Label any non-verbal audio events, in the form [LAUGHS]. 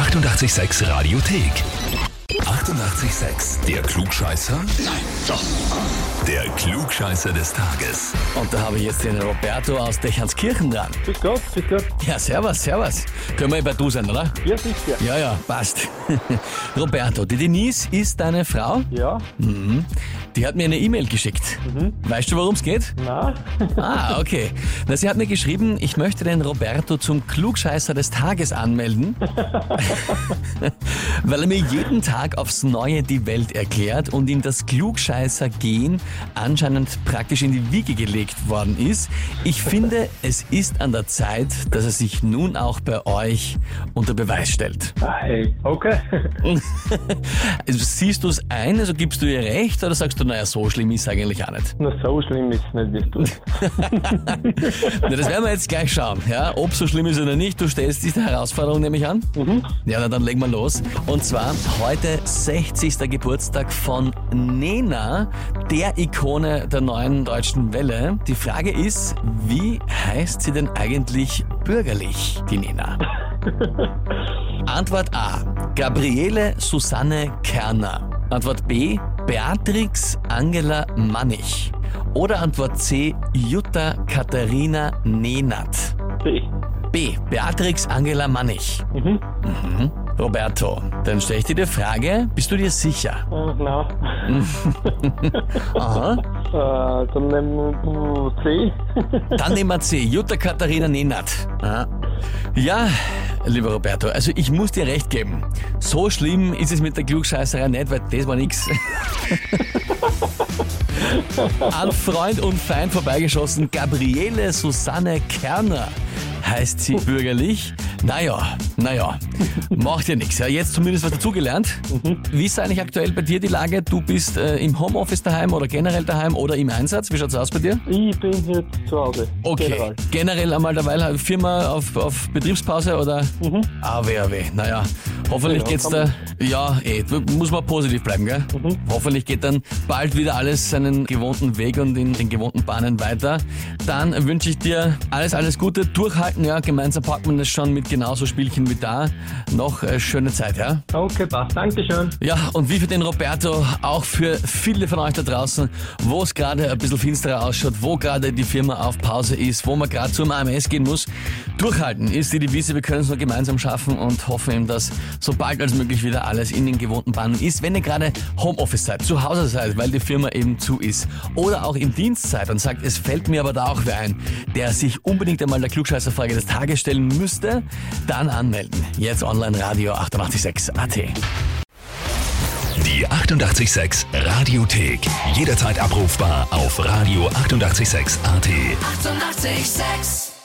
886 Radiothek. 88,6. Der Klugscheißer? Nein, doch. Der Klugscheißer des Tages. Und da habe ich jetzt den Roberto aus Dechernskirchen dran. Grüß Gott, grüß Gott. Ja, servus, servus. Können wir bei du sein, oder? Ja, sicher. Ja, ja, passt. [LAUGHS] Roberto, die Denise ist deine Frau. Ja, Die hat mir eine E-Mail geschickt. Weißt du, worum es geht? na, [LAUGHS] Ah, okay. Na, sie hat mir geschrieben, ich möchte den Roberto zum Klugscheißer des Tages anmelden, [LAUGHS] weil er mir jeden Tag aufs Neue die Welt erklärt und ihm das Klugscheißer-Gen anscheinend praktisch in die Wiege gelegt worden ist. Ich finde, es ist an der Zeit, dass er sich nun auch bei euch unter Beweis stellt. Hey, okay. [LAUGHS] Also, siehst du es ein, also gibst du ihr recht oder sagst du, naja, so schlimm ist es eigentlich auch nicht? Na, so schlimm ist es nicht, wie du. [LAUGHS] Na, das werden wir jetzt gleich schauen, ja, ob so schlimm ist oder nicht. Du stellst diese Herausforderung nämlich an. Ja, na, dann legen wir los. Und zwar heute 60. Geburtstag von Nena, der Ikone der neuen deutschen Welle. Die Frage ist, wie heißt sie denn eigentlich bürgerlich, die Nena? [LAUGHS] Antwort A. Gabriele Susanne Kerner. Antwort B. Beatrix Angela Mannig. Oder Antwort C. Jutta Katharina Nenat. B. B. Beatrix Angela Mannig. Mhm. Mhm. Roberto, dann stelle ich dir die Frage, bist du dir sicher? Ah, na, [LAUGHS] Aha. [LAUGHS] äh, dann nehmen wir C. Dann nehmen wir C. Jutta Katharina Nenat. Aha. Ja, lieber Roberto, also ich muss dir recht geben. So schlimm ist es mit der Klugscheißerei nicht, weil das war nix. [LAUGHS] An Freund und Feind vorbeigeschossen, Gabriele Susanne Kerner heißt sie [LAUGHS] bürgerlich. Naja, naja, macht ja nichts. Ja, jetzt zumindest was dazugelernt. Wie ist eigentlich aktuell bei dir die Lage? Du bist äh, im Homeoffice daheim oder generell daheim oder im Einsatz? Wie schaut's aus bei dir? Ich bin jetzt zu Hause. Okay, General. generell einmal derweil Firma auf, auf Betriebspause oder? Mhm. Ah, ah, weh. Naja, hoffentlich geht's da. Ja, eh, muss man positiv bleiben, gell? Mhm. Hoffentlich geht dann bald wieder alles seinen gewohnten Weg und in den gewohnten Bahnen weiter. Dann wünsche ich dir alles, alles Gute. Durchhalten, ja. Gemeinsam packt man das schon mit genauso Spielchen wie da. Noch äh, schöne Zeit, ja? Okay, passt. Dankeschön. Ja, und wie für den Roberto, auch für viele von euch da draußen, wo es gerade ein bisschen finsterer ausschaut, wo gerade die Firma auf Pause ist, wo man gerade zum AMS gehen muss, durchhalten ist die Devise. Wir können es nur gemeinsam schaffen und hoffen eben, dass so bald als möglich wieder alles in den gewohnten Bahnen ist. Wenn ihr gerade Homeoffice seid, zu Hause seid, weil die Firma eben zu ist, oder auch im Dienst seid und sagt, es fällt mir aber da auch wer ein, der sich unbedingt einmal der Klugscheißerfrage des Tages stellen müsste, dann anmelden. Jetzt online Radio 886 AT. Die 88,6 Radiothek. Jederzeit abrufbar auf radio886.at. 88,6. Eighty-eight, sex.